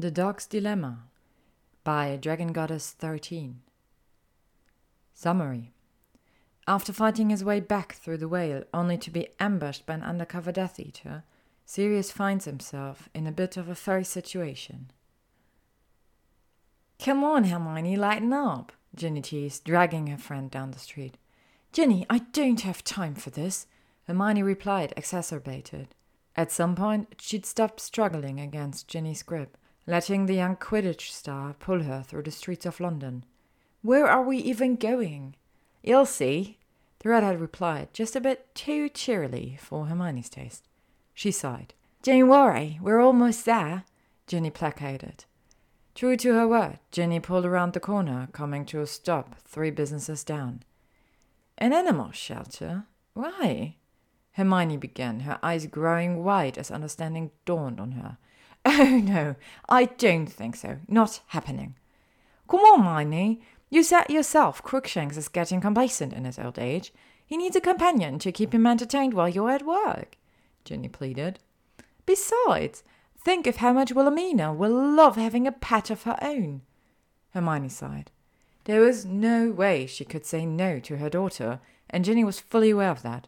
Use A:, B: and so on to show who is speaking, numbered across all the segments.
A: The Dog's Dilemma by Dragon Goddess 13. Summary After fighting his way back through the veil, only to be ambushed by an undercover Death Eater, Sirius finds himself in a bit of a furry situation. Come on, Hermione, lighten up, Ginny teased, dragging her friend down the street. Ginny, I don't have time for this, Hermione replied, exacerbated. At some point, she'd stopped struggling against Ginny's grip letting the young Quidditch star pull her through the streets of London. Where are we even going? You'll see, the redhead replied, just a bit too cheerily for Hermione's taste. She sighed. Don't worry, we're almost there, Ginny placated. True to her word, Ginny pulled around the corner, coming to a stop three businesses down. An animal shelter? Why? Hermione began, her eyes growing wide as understanding dawned on her. Oh, no, I don't think so. Not happening. Come on, Miney. You said yourself Crookshanks is getting complacent in his old age. He needs a companion to keep him entertained while you're at work, Ginny pleaded. Besides, think of how much Wilhelmina will love having a pet of her own. Hermione sighed. There was no way she could say no to her daughter, and Ginny was fully aware of that.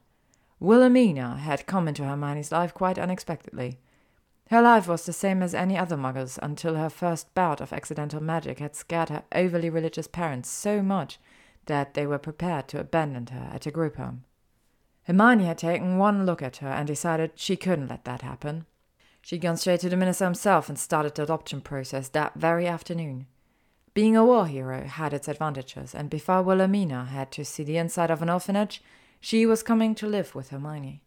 A: Wilhelmina had come into Hermione's life quite unexpectedly. Her life was the same as any other Muggle's until her first bout of accidental magic had scared her overly religious parents so much that they were prepared to abandon her at a group home. Hermione had taken one look at her and decided she couldn't let that happen. She'd gone straight to the minister himself and started the adoption process that very afternoon. Being a war hero had its advantages, and before Wilhelmina had to see the inside of an orphanage, she was coming to live with Hermione.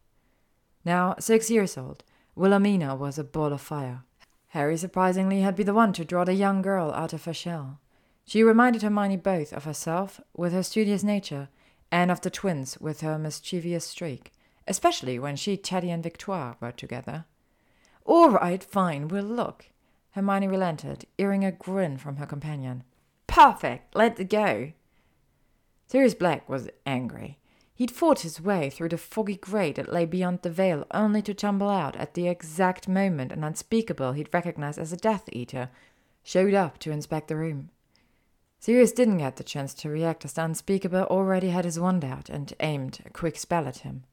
A: Now six years old, Wilhelmina was a ball of fire. Harry surprisingly had been the one to draw the young girl out of her shell. She reminded Hermione both of herself, with her studious nature, and of the twins, with her mischievous streak, especially when she, Teddy, and Victoire were together. All right, fine, we'll look. Hermione relented, earing a grin from her companion. Perfect, let's go. Sirius Black was angry. He'd fought his way through the foggy grey that lay beyond the veil, only to tumble out at the exact moment an unspeakable he'd recognized as a Death Eater showed up to inspect the room. Sirius didn't get the chance to react as the unspeakable already had his wand out and aimed a quick spell at him.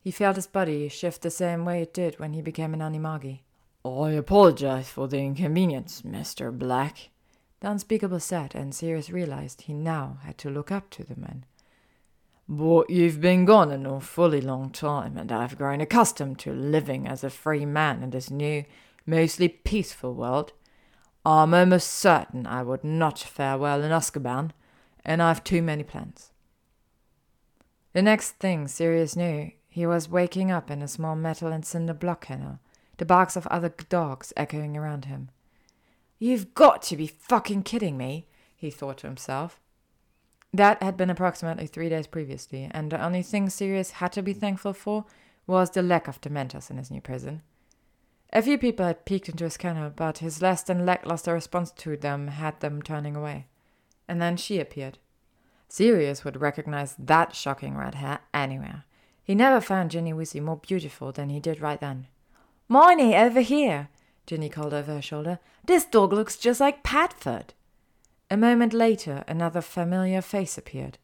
A: He felt his body shift the same way it did when he became an Animagi. I apologize for the inconvenience, Mr. Black, the unspeakable said, and Sirius realized he now had to look up to the man. But you've been gone an awfully long time, and I've grown accustomed to living as a free man in this new, mostly peaceful world. I'm almost certain I would not fare well in Azkaban, and I've too many plans. The next thing Sirius knew, he was waking up in a small metal and cinder block kennel, the barks of other dogs echoing around him. You've got to be fucking kidding me, he thought to himself. That had been approximately three days previously, and the only thing Sirius had to be thankful for was the lack of Dementors in his new prison. A few people had peeked into his kennel, but his less than lackluster response to them had them turning away. And then she appeared. Sirius would recognize that shocking red hair anywhere. He never found Ginny Weasley more beautiful than he did right then. Miney, over here, Ginny called over her shoulder. This dog looks just like Padfoot. A moment later, another familiar face appeared.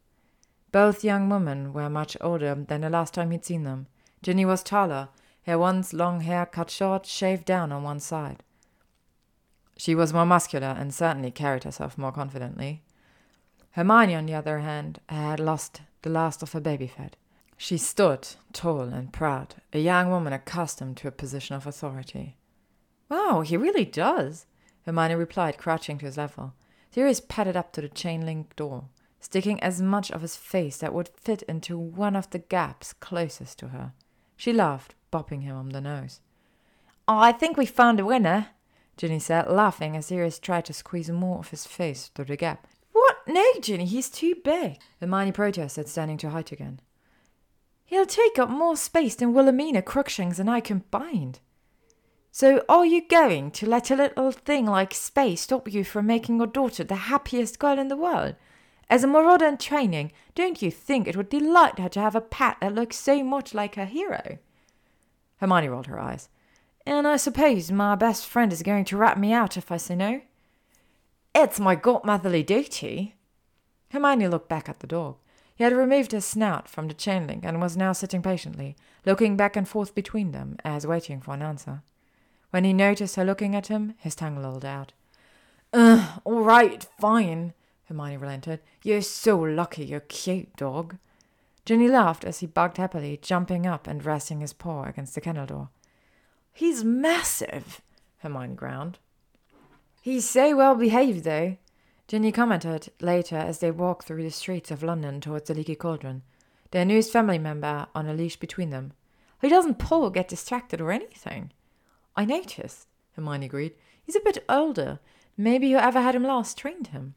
A: Both young women were much older than the last time he'd seen them. Ginny was taller, her once long hair cut short, shaved down on one side. She was more muscular and certainly carried herself more confidently. Hermione, on the other hand, had lost the last of her baby fat. She stood tall and proud, a young woman accustomed to a position of authority. Wow, he really does, Hermione replied, crouching to his level. Sirius padded up to the chain link door, sticking as much of his face that would fit into one of the gaps closest to her. She laughed, bopping him on the nose. Oh, I think we found a winner, Ginny said, laughing as Sirius tried to squeeze more of his face through the gap. What? No, Ginny, he's too big, Hermione protested, standing to height again. He'll take up more space than Wilhelmina, Crookshanks, and I combined. So, are you going to let a little thing like space stop you from making your daughter the happiest girl in the world? As a marauder in training, don't you think it would delight her to have a pet that looks so much like her hero? Hermione rolled her eyes. And I suppose my best friend is going to rat me out if I say no? It's my godmotherly duty. Hermione looked back at the dog. He had removed his snout from the chain link and was now sitting patiently, looking back and forth between them, as waiting for an answer. When he noticed her looking at him, his tongue lolled out. Ugh, all right, fine, Hermione relented. You're so lucky you're cute, dog. Ginny laughed as he barked happily, jumping up and resting his paw against the kennel door. He's massive, Hermione ground. He's so well behaved, though, Ginny commented later as they walked through the streets of London towards the Leaky Cauldron, their newest family member on a leash between them. He doesn't pull or get distracted or anything. I noticed, Hermione agreed. He's a bit older. Maybe whoever had him last trained him.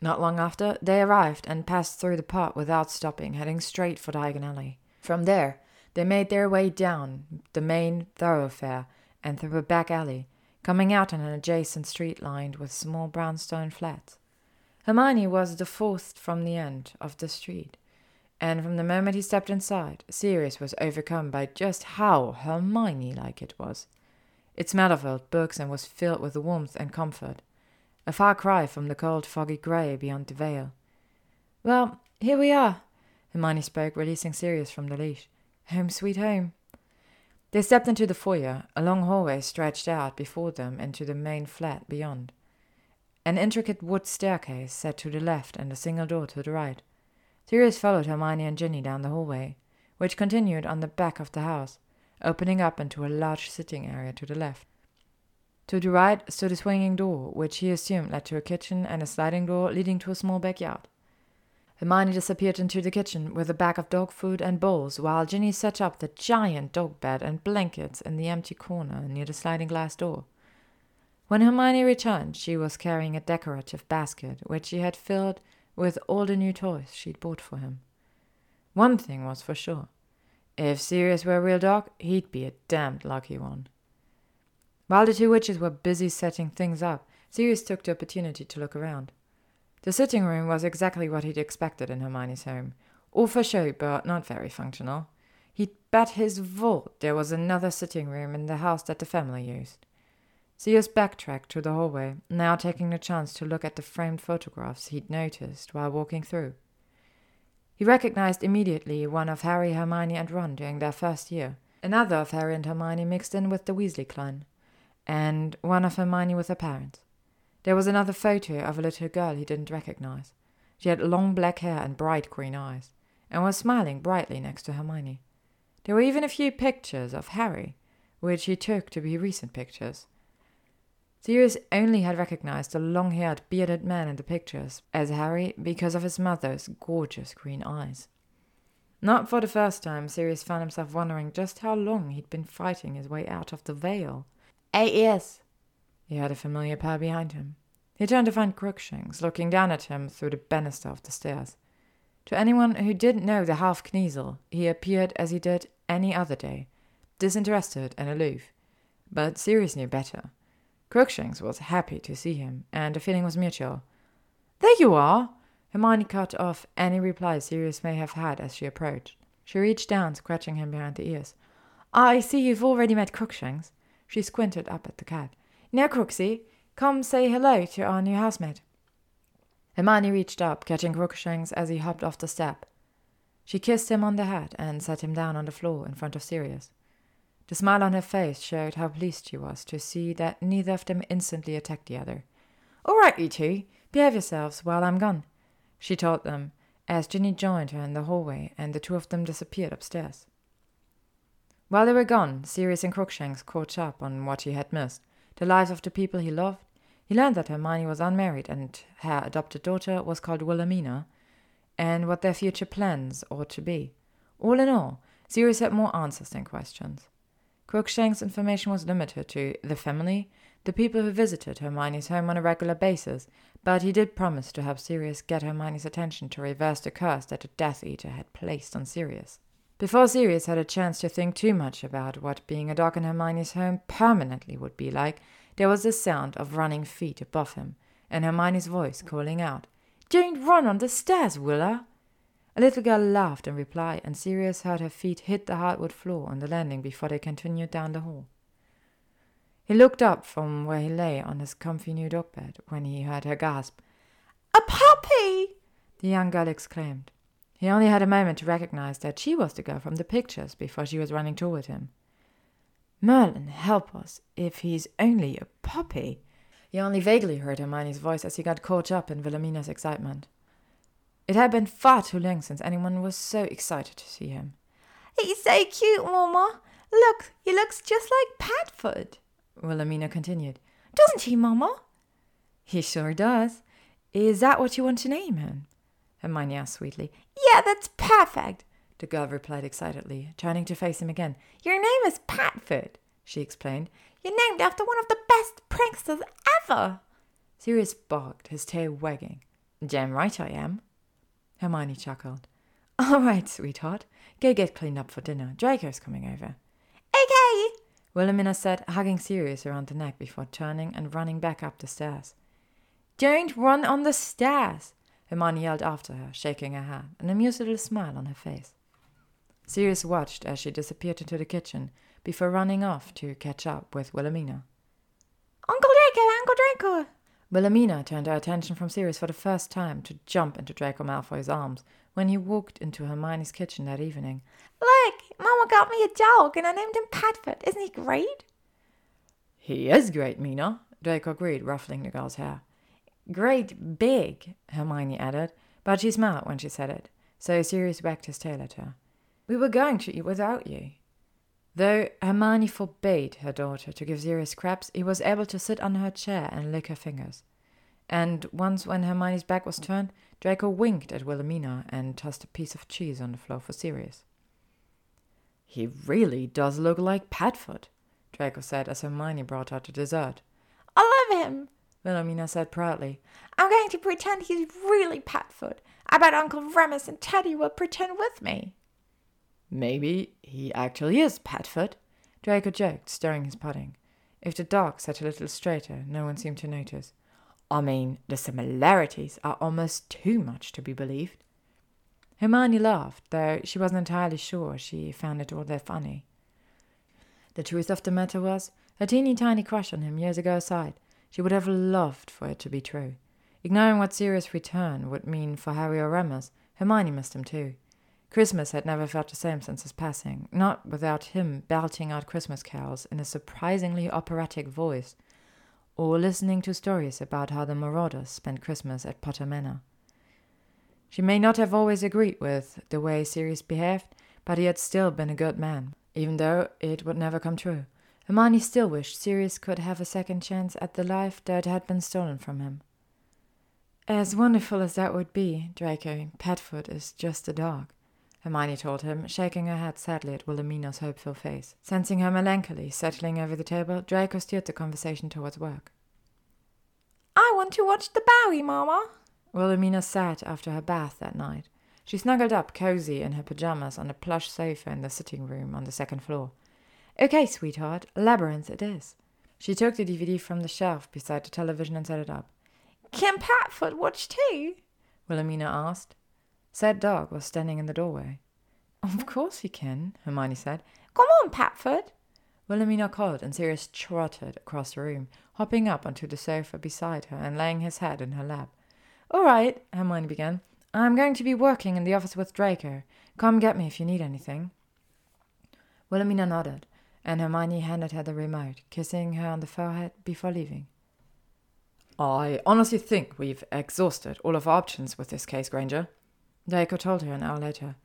A: Not long after, they arrived and passed through the park without stopping, heading straight for Diagon Alley. From there, they made their way down the main thoroughfare and through a back alley, coming out on an adjacent street lined with small brownstone flats. Hermione was the fourth from the end of the street, and from the moment he stepped inside, Sirius was overcome by just how Hermione like it was. It smelled of old books and was filled with warmth and comfort a far cry from the cold, foggy grey beyond the veil. Well, here we are, Hermione spoke, releasing Sirius from the leash. Home sweet home. They stepped into the foyer. A long hallway stretched out before them into the main flat beyond. An intricate wood staircase set to the left and a single door to the right. Sirius followed Hermione and Ginny down the hallway, which continued on the back of the house, opening up into a large sitting area to the left. To the right stood a swinging door, which he assumed led to a kitchen, and a sliding door leading to a small backyard. Hermione disappeared into the kitchen with a bag of dog food and bowls, while Ginny set up the giant dog bed and blankets in the empty corner near the sliding glass door. When Hermione returned, she was carrying a decorative basket, which she had filled with all the new toys she'd bought for him. One thing was for sure. If Sirius were a real dog, he'd be a damned lucky one. While the two witches were busy setting things up, Sirius took the opportunity to look around. The sitting room was exactly what he'd expected in Hermione's home. All for show, but not very functional. He'd bet his vault there was another sitting room in the house that the family used. Sirius backtracked to the hallway, now taking the chance to look at the framed photographs he'd noticed while walking through. He recognized immediately one of Harry, Hermione, and Ron during their first year, another of Harry and Hermione mixed in with the Weasley clan and one of Hermione with her parents. There was another photo of a little girl he didn't recognize. She had long black hair and bright green eyes, and was smiling brightly next to Hermione. There were even a few pictures of Harry, which he took to be recent pictures. Sirius only had recognized the long haired, bearded man in the pictures as Harry because of his mother's gorgeous green eyes. Not for the first time, Sirius found himself wondering just how long he'd been fighting his way out of the veil Eight years. He heard a familiar pair behind him. He turned to find Crookshanks looking down at him through the banister of the stairs. To anyone who didn't know the half Kneazle, he appeared as he did any other day, disinterested and aloof. But Sirius knew better. Crookshanks was happy to see him, and the feeling was mutual. There you are! Hermione cut off any reply Sirius may have had as she approached. She reached down, scratching him behind the ears. I see you've already met Crookshanks. She squinted up at the cat. Now, Crooksy, come say hello to our new housemate. Hermione reached up, catching Crookshanks as he hopped off the step. She kissed him on the head and set him down on the floor in front of Sirius. The smile on her face showed how pleased she was to see that neither of them instantly attacked the other. All right, you two, behave yourselves while I'm gone, she told them as Ginny joined her in the hallway and the two of them disappeared upstairs. While they were gone, Sirius and Crookshanks caught up on what he had missed the lives of the people he loved. He learned that Hermione was unmarried and her adopted daughter was called Wilhelmina, and what their future plans ought to be. All in all, Sirius had more answers than questions. Crookshanks' information was limited to the family, the people who visited Hermione's home on a regular basis, but he did promise to help Sirius get Hermione's attention to reverse the curse that the Death Eater had placed on Sirius. Before Sirius had a chance to think too much about what being a dog in Hermione's home permanently would be like, there was the sound of running feet above him, and Hermione's voice calling out, Don't run on the stairs, Willa! A little girl laughed in reply, and Sirius heard her feet hit the hardwood floor on the landing before they continued down the hall. He looked up from where he lay on his comfy new dog bed when he heard her gasp.
B: A puppy!
A: The young girl exclaimed. He only had a moment to recognize that she was the girl from the pictures before she was running toward him. Merlin, help us, if he's only a puppy. He only vaguely heard Hermione's voice as he got caught up in Wilhelmina's excitement. It had been far too long since anyone was so excited to see him.
B: He's so cute, Mama. Look, he looks just like Padfoot.
A: Wilhelmina continued.
B: Doesn't he, Mama?
A: He sure does. Is that what you want to name him? Hermione asked sweetly.
B: Yeah, that's perfect,
A: the girl replied excitedly, turning to face him again.
B: Your name is Padfoot, she explained. You're named after one of the best pranksters ever.
A: Sirius barked, his tail wagging. Damn right I am. Hermione chuckled. All right, sweetheart. Go get cleaned up for dinner. Draco's coming over.
B: Okay,
A: Wilhelmina said, hugging Sirius around the neck before turning and running back up the stairs. Don't run on the stairs! Hermione yelled after her, shaking her head, an amused little smile on her face. Sirius watched as she disappeared into the kitchen before running off to catch up with Wilhelmina.
B: Uncle Draco, Uncle Draco!
A: Wilhelmina turned her attention from Sirius for the first time to jump into Draco Malfoy's arms when he walked into Hermione's kitchen that evening.
B: Look, Mama got me a dog and I named him Padfoot. Isn't he great?
A: He is great, Mina, Draco agreed, ruffling the girl's hair. Great big, Hermione added, but she smiled when she said it, so Sirius wagged his tail at her. We were going to eat without you. Though Hermione forbade her daughter to give Sirius scraps, he was able to sit on her chair and lick her fingers. And once, when Hermione's back was turned, Draco winked at Wilhelmina and tossed a piece of cheese on the floor for Sirius. He really does look like Padfoot, Draco said as Hermione brought out the dessert.
B: I love him,
A: Wilhelmina said proudly.
B: I'm going to pretend he's really Padfoot. I bet Uncle Remus and Teddy will pretend with me.
A: Maybe he actually is Padfoot, Draco joked, stirring his pudding. If the dog sat a little straighter, no one seemed to notice. I mean, the similarities are almost too much to be believed. Hermione laughed, though she wasn't entirely sure she found it all that funny. The truth of the matter was, her teeny tiny crush on him years ago aside, she would have loved for it to be true. Ignoring what Sirius return would mean for Harry or Remus, Hermione missed him too. Christmas had never felt the same since his passing, not without him belting out Christmas carols in a surprisingly operatic voice, or listening to stories about how the Marauders spent Christmas at Potter Manor. She may not have always agreed with the way Sirius behaved, but he had still been a good man, even though it would never come true. Hermione still wished Sirius could have a second chance at the life that had been stolen from him. As wonderful as that would be, Draco, Padfoot is just a dog. Hermione told him, shaking her head sadly at Wilhelmina's hopeful face. Sensing her melancholy settling over the table, Draco steered the conversation towards work.
B: I want to watch the Bowie, Mama.
A: Wilhelmina sat after her bath that night. She snuggled up cozy in her pajamas on a plush sofa in the sitting room on the second floor. Okay, sweetheart, Labyrinth it is. She took the DVD from the shelf beside the television and set it up.
B: Can Padfoot watch too?
A: Wilhelmina asked. Said dog was standing in the doorway. Of course he can, Hermione said.
B: Come on, Padfoot.
A: Wilhelmina called, and Sirius trotted across the room, hopping up onto the sofa beside her and laying his head in her lap. All right, Hermione began. I'm going to be working in the office with Draco. Come get me if you need anything. Wilhelmina nodded, and Hermione handed her the remote, kissing her on the forehead before leaving. I honestly think we've exhausted all of our options with this case, Granger, Draco told her an hour later.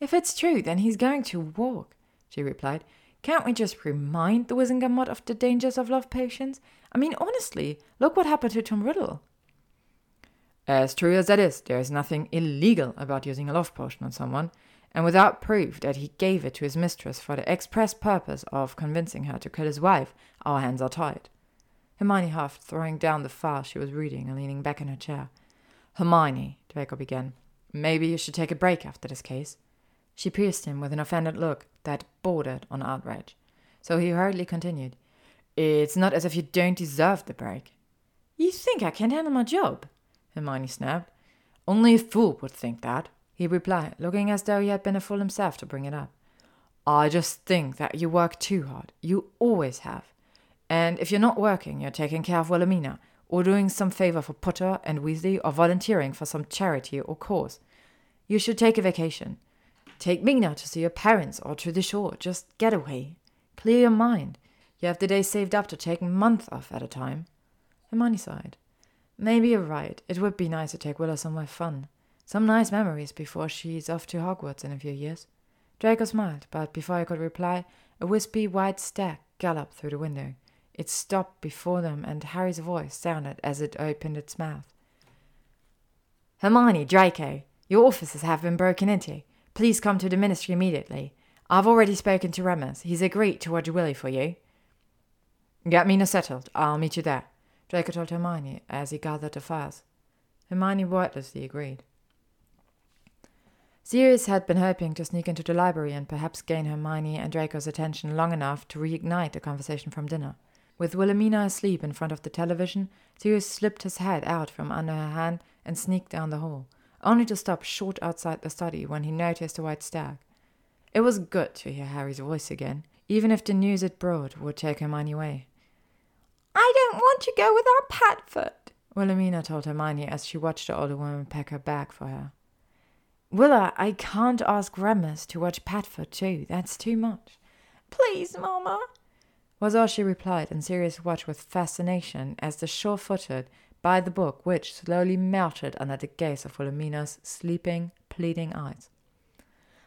A: If it's true, then he's going to walk, she replied. Can't we just remind the Wizengamot of the dangers of love potions? I mean, honestly, look what happened to Tom Riddle. As true as that is, there is nothing illegal about using a love potion on someone, and without proof that he gave it to his mistress for the express purpose of convincing her to kill his wife, our hands are tied. Hermione huffed, throwing down the file she was reading and leaning back in her chair. Hermione, Draco began, Maybe you should take a break after this case. She pierced him with an offended look that bordered on outrage. So he hurriedly continued. It's not as if you don't deserve the break. You think I can't handle my job? Hermione snapped. Only a fool would think that, he replied, looking as though he had been a fool himself to bring it up. I just think that you work too hard. You always have. And if you're not working, you're taking care of Wilhelmina, or doing some favor for Potter and Weasley, or volunteering for some charity or cause. You should take a vacation. Take Mina to see your parents or to the shore. Just get away. Clear your mind. You have the day saved up to take a month off at a time. Hermione sighed. Maybe you're right. It would be nice to take Willow somewhere fun. Some nice memories before she's off to Hogwarts in a few years. Draco smiled, but before he could reply, a wispy white stag galloped through the window. It stopped before them, and Harry's voice sounded as it opened its mouth. Hermione, Draco, your offices have been broken into. Please come to the ministry immediately. I've already spoken to Remus. He's agreed to watch Willie for you. Get Mina settled. I'll meet you there. Draco told Hermione as he gathered the files. Hermione wordlessly agreed. Sirius had been hoping to sneak into the library and perhaps gain Hermione and Draco's attention long enough to reignite the conversation from dinner. With Wilhelmina asleep in front of the television, Sirius slipped his head out from under her hand and sneaked down the hall, only to stop short outside the study when he noticed a white stag. It was good to hear Harry's voice again, even if the news it brought would take Hermione away.
B: I don't want to go without Padfoot,
A: Wilhelmina told Hermione as she watched the older woman pack her bag for her. Willa, I can't ask Remus to watch Padfoot too. That's too much.
B: Please, Mamma,
A: was all she replied, and Sirius watched with fascination as the sure footed by the book which slowly melted under the gaze of Wilhelmina's sleeping, pleading eyes.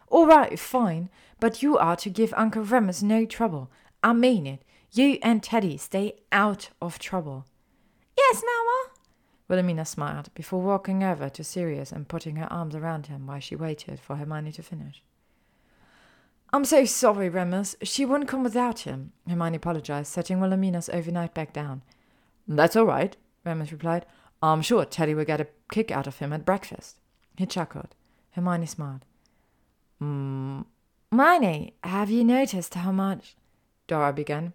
A: All right, fine, but you are to give Uncle Remus no trouble. I mean it. You and Teddy stay out of trouble.
B: Yes, Mamma.
A: Wilhelmina smiled before walking over to Sirius and putting her arms around him while she waited for Hermione to finish. I'm so sorry, Remus. She wouldn't come without him, Hermione apologized, setting Wilhelmina's overnight bag down. That's all right, Remus replied. I'm sure Teddy will get a kick out of him at breakfast. He chuckled. Hermione smiled. Mm, have you noticed how much? Dora began.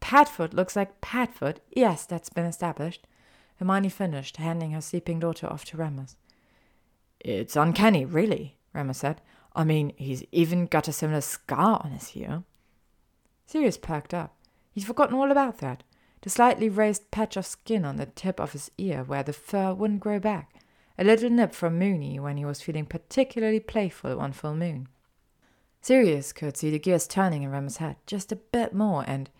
A: Padfoot looks like Padfoot. Yes, that's been established. Hermione finished, handing her sleeping daughter off to Remus. It's uncanny, really, Remus said. I mean, he's even got a similar scar on his ear. Sirius perked up. He'd forgotten all about that. The slightly raised patch of skin on the tip of his ear where the fur wouldn't grow back. A little nip from Moony when he was feeling particularly playful one full moon. Sirius could see the gears turning in Remus's head just a bit more and.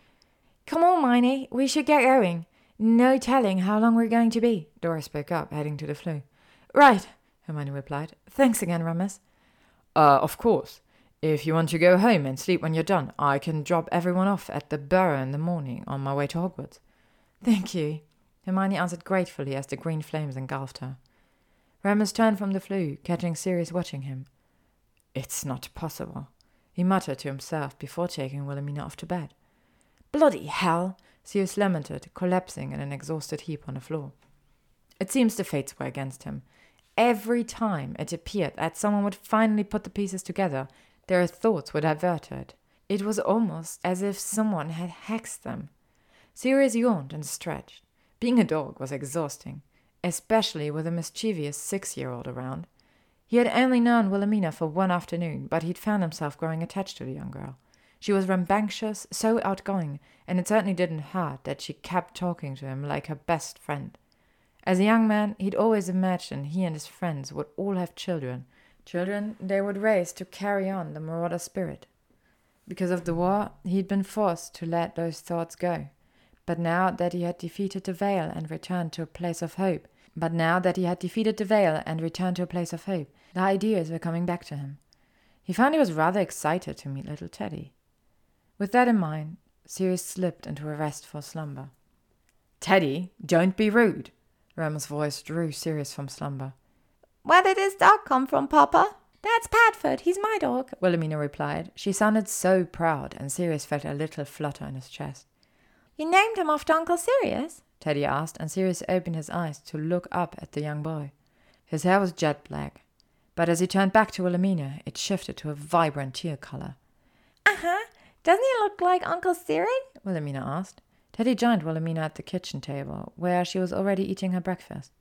B: Come on, Miney, we should get going. No telling how long we're going to be,
A: Dora spoke up, heading to the Floo.
B: Right, Hermione replied. Thanks again, Remus.
A: Uh, of course. If you want to go home and sleep when you're done, I can drop everyone off at the Burrow in the morning on my way to Hogwarts.
B: Thank you,
A: Hermione answered gratefully as the green flames engulfed her. Remus turned from the Floo, catching Sirius watching him. It's not possible, he muttered to himself before taking Wilhelmina off to bed.
B: Bloody hell!
A: Sirius lamented, collapsing in an exhausted heap on the floor. It seems the fates were against him. Every time it appeared that someone would finally put the pieces together, their thoughts were diverted. It was almost as if someone had hexed them. Sirius yawned and stretched. Being a dog was exhausting, especially with a mischievous six year old around. He had only known Wilhelmina for one afternoon, but he'd found himself growing attached to the young girl. She was rambunctious, so outgoing, and it certainly didn't hurt that she kept talking to him like her best friend. As a young man, he'd always imagined he and his friends would all have children, children they would raise to carry on the marauder spirit. Because of the war, he'd been forced to let those thoughts go. But now that he had defeated the Veil and returned to a place of hope, but now that he had defeated the Veil and returned to a place of hope, the ideas were coming back to him. He found he was rather excited to meet little Teddy. With that in mind, Sirius slipped into a restful slumber. Teddy, don't be rude, Remus's voice drew Sirius from slumber.
B: Where did this dog come from, Papa? That's Padfoot. He's my dog,
A: Wilhelmina replied. She sounded so proud, and Sirius felt a little flutter in his chest.
B: You named him after Uncle Sirius?
A: Teddy asked, and Sirius opened his eyes to look up at the young boy. His hair was jet black, but as he turned back to Wilhelmina, it shifted to a vibrant teal color.
B: Uh huh. Doesn't he look like Uncle Siri?
A: Wilhelmina asked. Teddy joined Wilhelmina at the kitchen table, where she was already eating her breakfast.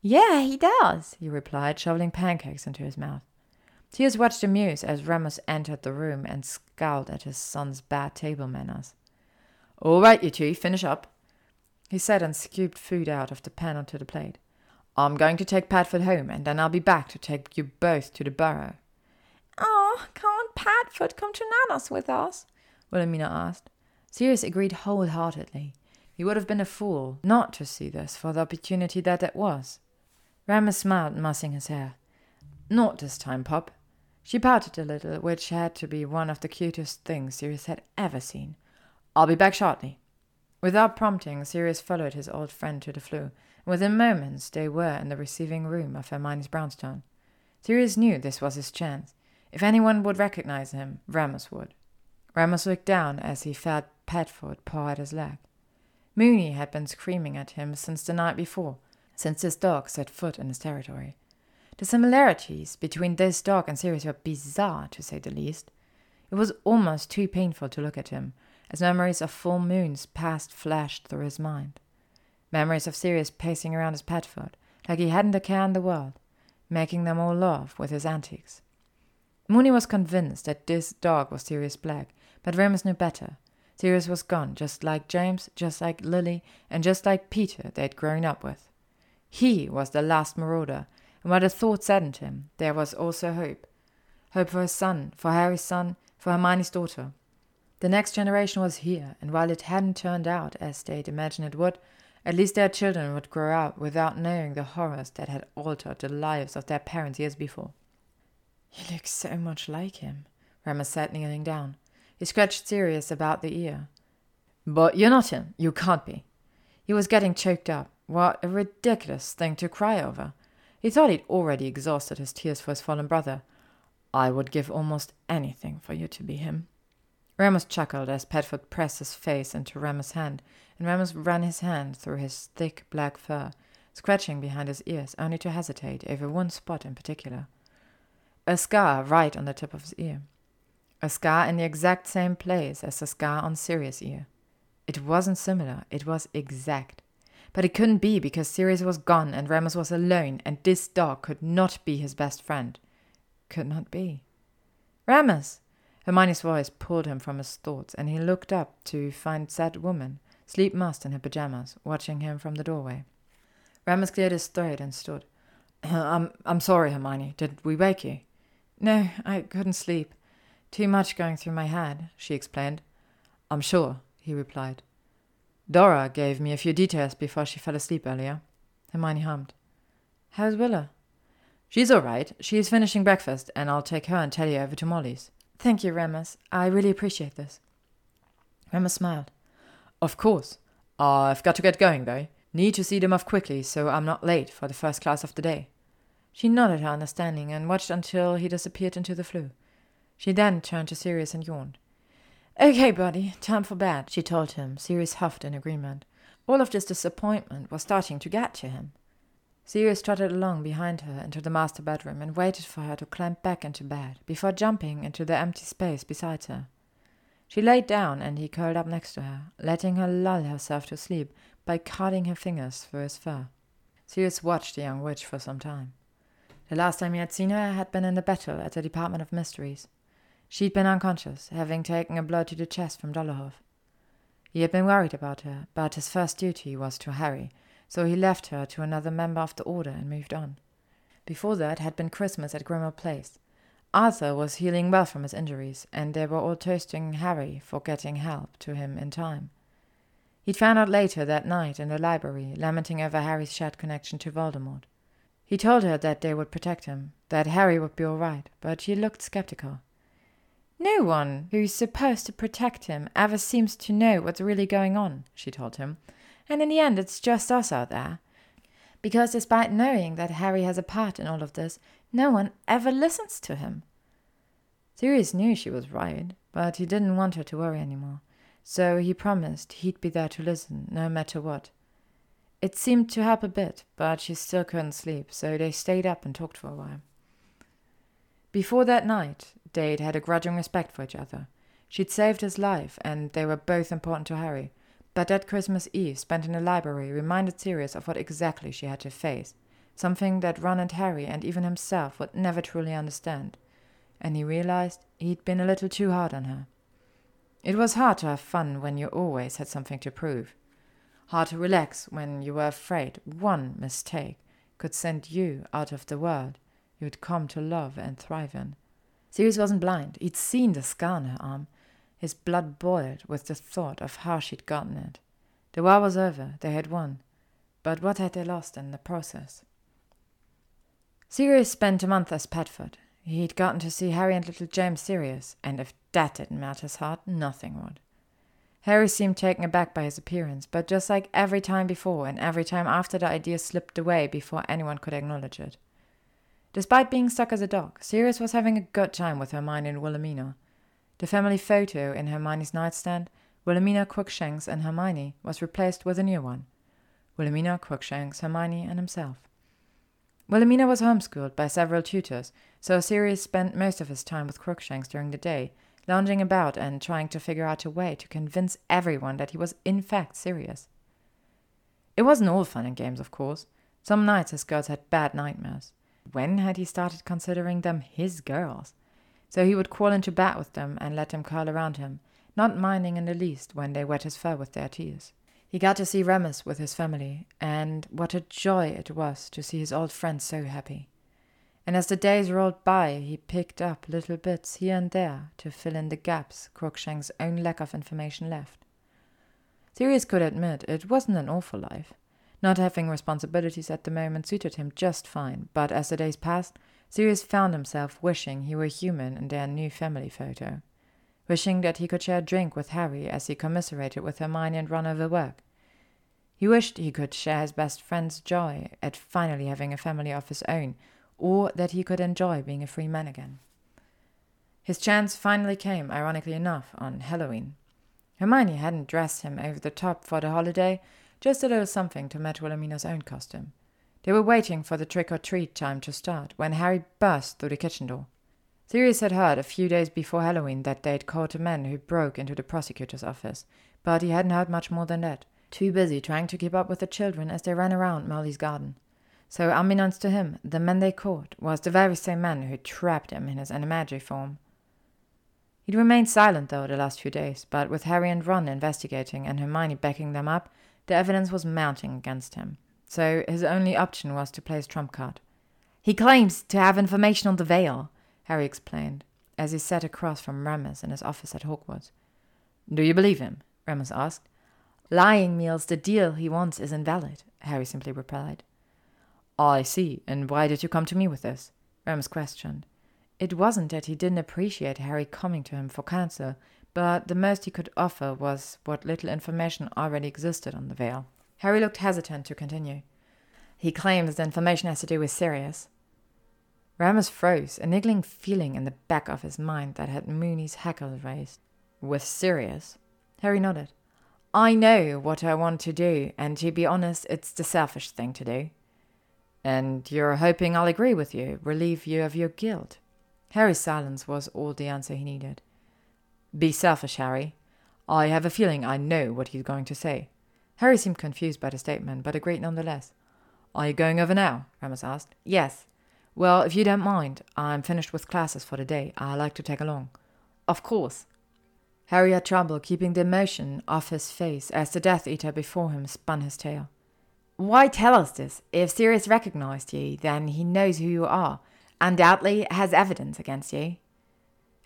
B: Yeah, he does,
A: he replied, shoveling pancakes into his mouth. Sirius watched amused as Remus entered the room and scowled at his son's bad table manners. All right, you two, finish up, he said and scooped food out of the pan onto the plate. I'm going to take Padfoot home, and then I'll be back to take you both to the burrow.
B: Oh, can't Padfoot come to Nana's with us?
A: Wilhelmina asked. Sirius agreed wholeheartedly. He would have been a fool not to see this for the opportunity that it was. Remus smiled, mussing his hair. Not this time, Pop. She pouted a little, which had to be one of the cutest things Sirius had ever seen. I'll be back shortly. Without prompting, Sirius followed his old friend to the Floo, and within moments they were in the receiving room of Hermione's brownstone. Sirius knew this was his chance. If anyone would recognize him, Remus would. Remus looked down as he felt Padfoot paw at his leg. Moony had been screaming at him since the night before, since this dog set foot in his territory. The similarities between this dog and Sirius were bizarre, to say the least. It was almost too painful to look at him, as memories of full moons past flashed through his mind. Memories of Sirius pacing around his Padfoot, like he hadn't a care in the world, making them all laugh with his antics. Moony was convinced that this dog was Sirius Black, but Remus knew better. Sirius was gone, just like James, just like Lily, and just like Peter they'd grown up with. He was the last marauder, and while the thought saddened him, there was also hope. Hope for his son, for Harry's son, for Hermione's daughter. The next generation was here, and while it hadn't turned out as they'd imagined it would, at least their children would grow up without knowing the horrors that had altered the lives of their parents years before. He looks so much like him, Remus said, kneeling down. He scratched Sirius about the ear. But you're not him. You can't be. He was getting choked up. What a ridiculous thing to cry over. He thought he'd already exhausted his tears for his fallen brother. I would give almost anything for you to be him. Remus chuckled as Padfoot pressed his face into Remus' hand, and Remus ran his hand through his thick black fur, scratching behind his ears only to hesitate over one spot in particular. A scar right on the tip of his ear. A scar in the exact same place as the scar on Sirius' ear. It wasn't similar, it was exact. But it couldn't be because Sirius was gone and Remus was alone, and this dog could not be his best friend. Could not be. Remus! Hermione's voice pulled him from his thoughts, and he looked up to find that woman, sleep masked in her pajamas, watching him from the doorway. Remus cleared his throat and stood. I'm I'm sorry, Hermione. Did we wake you? No, I couldn't sleep. Too much going through my head, she explained. I'm sure, he replied. Dora gave me a few details before she fell asleep earlier. Hermione hummed. How's Willa? She's all right. She's finishing breakfast, and I'll take her and Teddy over to Molly's. Thank you, Remus. I really appreciate this. Remus smiled. Of course. I've got to get going, though. Need to see them off quickly so I'm not late for the first class of the day. She nodded her understanding and watched until he disappeared into the Floo. She then turned to Sirius and yawned. Okay, buddy, time for bed, she told him. Sirius huffed in agreement. All of this disappointment was starting to get to him. Sirius trotted along behind her into the master bedroom and waited for her to climb back into bed before jumping into the empty space beside her. She laid down and he curled up next to her, letting her lull herself to sleep by cutting her fingers through his fur. Sirius watched the young witch for some time. The last time he had seen her had been in the battle at the Department of Mysteries. She'd been unconscious, having taken a blow to the chest from Dolohov. He had been worried about her, but his first duty was to Harry, so he left her to another member of the order and moved on. Before that had been Christmas at Grimmauld Place. Arthur was healing well from his injuries, and they were all toasting Harry for getting help to him in time. He'd found out later that night in the library, lamenting over Harry's shared connection to Voldemort. He told her that they would protect him, that Harry would be all right, but she looked skeptical. No one who's supposed to protect him ever seems to know what's really going on, she told him. And in the end, it's just us out there. Because despite knowing that Harry has a part in all of this, no one ever listens to him. Sirius knew she was right, but he didn't want her to worry anymore, so he promised he'd be there to listen, no matter what. It seemed to help a bit, but she still couldn't sleep, so they stayed up and talked for a while. Before that night, they'd had a grudging respect for each other. She'd saved his life, and they were both important to Harry, but that Christmas Eve spent in the library reminded Sirius of what exactly she had to face, something that Ron and Harry and even himself would never truly understand, and he realized he'd been a little too hard on her. It was hard to have fun when you always had something to prove. Hard to relax when you were afraid one mistake could send you out of the world you'd come to love and thrive in. Sirius wasn't blind. He'd seen the scar on her arm. His blood boiled with the thought of how she'd gotten it. The war was over. They had won. But what had they lost in the process? Sirius spent a month as Padfoot. He'd gotten to see Harry and little James Sirius, and if that didn't melt his heart, nothing would. Harry seemed taken aback by his appearance, but just like every time before and every time after the idea slipped away before anyone could acknowledge it. Despite being stuck as a dog, Sirius was having a good time with Hermione and Wilhelmina. The family photo in Hermione's nightstand, Wilhelmina, Crookshanks, and Hermione, was replaced with a new one. Wilhelmina, Crookshanks, Hermione, and himself. Wilhelmina was homeschooled by several tutors, so Sirius spent most of his time with Crookshanks during the day, lounging about and trying to figure out a way to convince everyone that he was in fact Sirius. It wasn't all fun and games, of course. Some nights his girls had bad nightmares. When had he started considering them his girls? So he would crawl into bed with them and let them curl around him, not minding in the least when they wet his fur with their tears. He got to see Remus with his family, and what a joy it was to see his old friends so happy. And as the days rolled by, he picked up little bits here and there to fill in the gaps Crookshank's own lack of information left. Sirius could admit it wasn't an awful life. Not having responsibilities at the moment suited him just fine, but as the days passed, Sirius found himself wishing he were human in their new family photo wishing that he could share a drink with Harry as he commiserated with Hermione and Ron over work. He wished he could share his best friend's joy at finally having a family of his own, or that he could enjoy being a free man again. His chance finally came, ironically enough, on Halloween. Hermione hadn't dressed him over the top for the holiday, just a little something to match Wilhelmina's own costume. They were waiting for the trick or treat time to start when Harry burst through the kitchen door. Sirius had heard a few days before Halloween that they'd caught a man who broke into the prosecutor's office, but he hadn't heard much more than that, too busy trying to keep up with the children as they ran around Molly's garden. So, unbeknownst to him, the man they caught was the very same man who trapped him in his animagi form. He'd remained silent, though, the last few days, but with Harry and Ron investigating and Hermione backing them up, the evidence was mounting against him. So his only option was to play his trump card. He claims to have information on the veil, Harry explained, as he sat across from Remus in his office at Hogwarts. Do you believe him? Remus asked. Lying means the deal he wants is invalid, Harry simply replied. I see. And why did you come to me with this? Remus questioned. It wasn't that he didn't appreciate Harry coming to him for counsel, but the most he could offer was what little information already existed on the veil. Harry looked hesitant to continue. He claims the information has to do with Sirius. Remus froze, a niggling feeling in the back of his mind that had Moony's hackles raised. With Sirius? Harry nodded. I know what I want to do, and to be honest, it's the selfish thing to do. And you're hoping I'll agree with you, relieve you of your guilt. Harry's silence was all the answer he needed. Be selfish, Harry. I have a feeling I know what he's going to say. Harry seemed confused by the statement, but agreed nonetheless. Are you going over now? Remus asked. Yes. Well, if you don't mind, I'm finished with classes for the day. I'd like to tag along. Of course. Harry had trouble keeping the emotion off his face as the Death Eater before him spun his tale. Why tell us this? If Sirius recognized you, then he knows who you are. and Undoubtedly has evidence against you.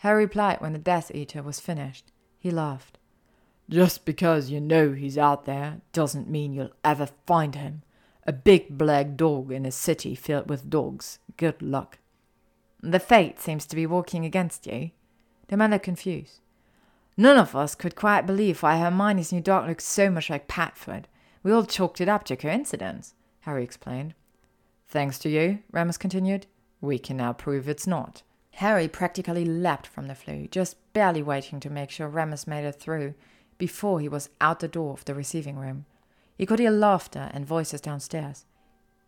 A: Harry replied when the Death Eater was finished. He laughed. Just because you know he's out there doesn't mean you'll ever find him. A big black dog in a city filled with dogs. Good luck. The fate seems to be working against you. The man looked confused. None of us could quite believe why Hermione's new dog looked so much like Padfoot. We all chalked it up to coincidence, Harry explained. Thanks to you, Remus continued, we can now prove it's not. Harry practically leapt from the Floo, just barely waiting to make sure Remus made it through before he was out the door of the receiving room. He could hear laughter and voices downstairs.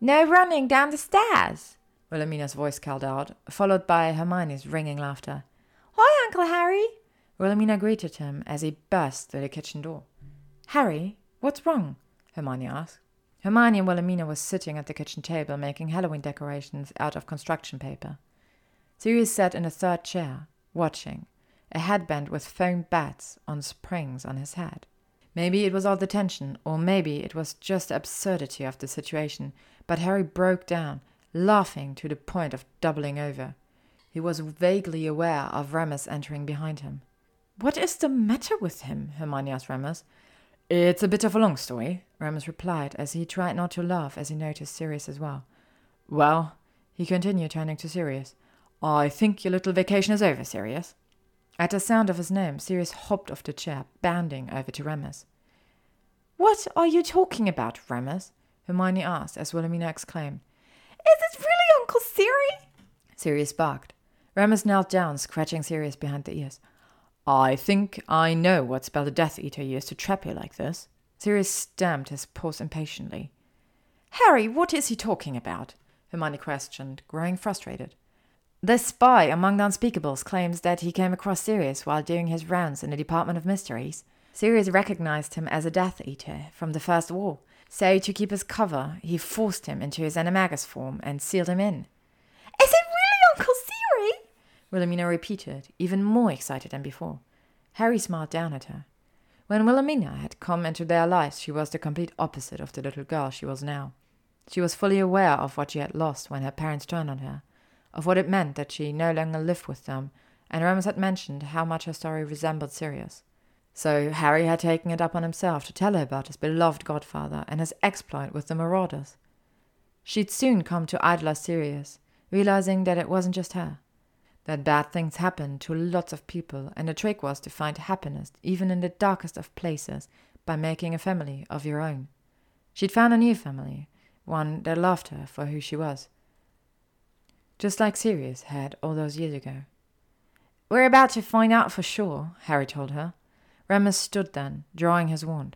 A: No running down the stairs, Wilhelmina's voice called out, followed by Hermione's ringing laughter. Hi, Uncle Harry! Wilhelmina greeted him as he burst through the kitchen door. Harry, what's wrong? Hermione asked. Hermione and Wilhelmina were sitting at the kitchen table making Halloween decorations out of construction paper. Sirius sat in a third chair, watching, a headband with foam bats on springs on his head. Maybe it was all the tension, or maybe it was just the absurdity of the situation, but Harry broke down, laughing to the point of doubling over. He was vaguely aware of Remus entering behind him. What is the matter with him? Hermione asked Remus. It's a bit of a long story, Remus replied, as he tried not to laugh as he noticed Sirius as well. Well, he continued, turning to Sirius, I think your little vacation is over, Sirius. At the sound of his name, Sirius hopped off the chair, bounding over to Remus.
B: What are you talking about, Remus? Hermione asked as Wilhelmina exclaimed. Is it really Uncle Siri?
A: Sirius barked. Remus knelt down, scratching Sirius behind the ears. I think I know what spell the Death Eater used to trap you like this. Sirius stamped his paws impatiently.
B: Harry, what is he talking about? Hermione questioned, growing frustrated.
A: The spy among the Unspeakables claims that he came across Sirius while doing his rounds in the Department of Mysteries. Sirius recognized him as a Death Eater from the First War, so to keep his cover, he forced him into his animagus form and sealed him in.
B: Is it really Uncle Siri?
A: Wilhelmina repeated, even more excited than before. Harry smiled down at her. When Wilhelmina had come into their lives, she was the complete opposite of the little girl she was now. She was fully aware of what she had lost when her parents turned on her of what it meant that she no longer lived with them, and Remus had mentioned how much her story resembled Sirius. So Harry had taken it upon himself to tell her about his beloved godfather and his exploit with the marauders. She'd soon come to idolize Sirius, realizing that it wasn't just her. That bad things happened to lots of people, and the trick was to find happiness even in the darkest of places by making a family of your own. She'd found a new family, one that loved her for who she was just like Sirius had all those years ago. We're about to find out for sure, Harry told her. Remus stood then, drawing his wand.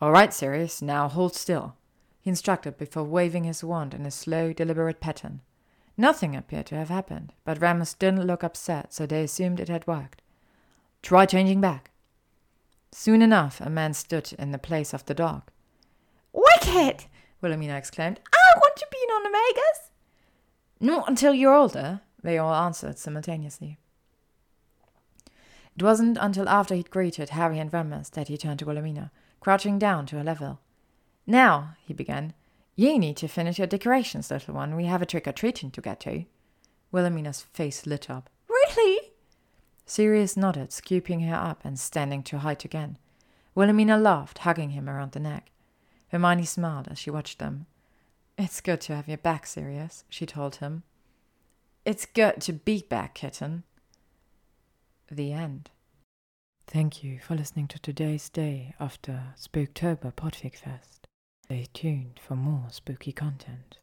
A: All right, Sirius, now hold still, he instructed before waving his wand in a slow, deliberate pattern. Nothing appeared to have happened, but Remus didn't look upset, so they assumed it had worked. Try changing back. Soon enough, a man stood in the place of the dog.
B: Wicked! Wilhelmina exclaimed. I want to be an animagus.
A: Not until you're older, they all answered simultaneously. It wasn't until after he'd greeted Harry and Remus that he turned to Wilhelmina, crouching down to her level. Now, he began, you need to finish your decorations, little one. We have a trick or treating to get to. Wilhelmina's face lit up.
B: Really?
A: Sirius nodded, scooping her up and standing to height again. Wilhelmina laughed, hugging him around the neck. Hermione smiled as she watched them. It's good to have you back, Sirius, she told him. It's good to be back, kitten. The end. Thank you for listening to today's day after Spooktober Podfic Fest. Stay tuned for more spooky content.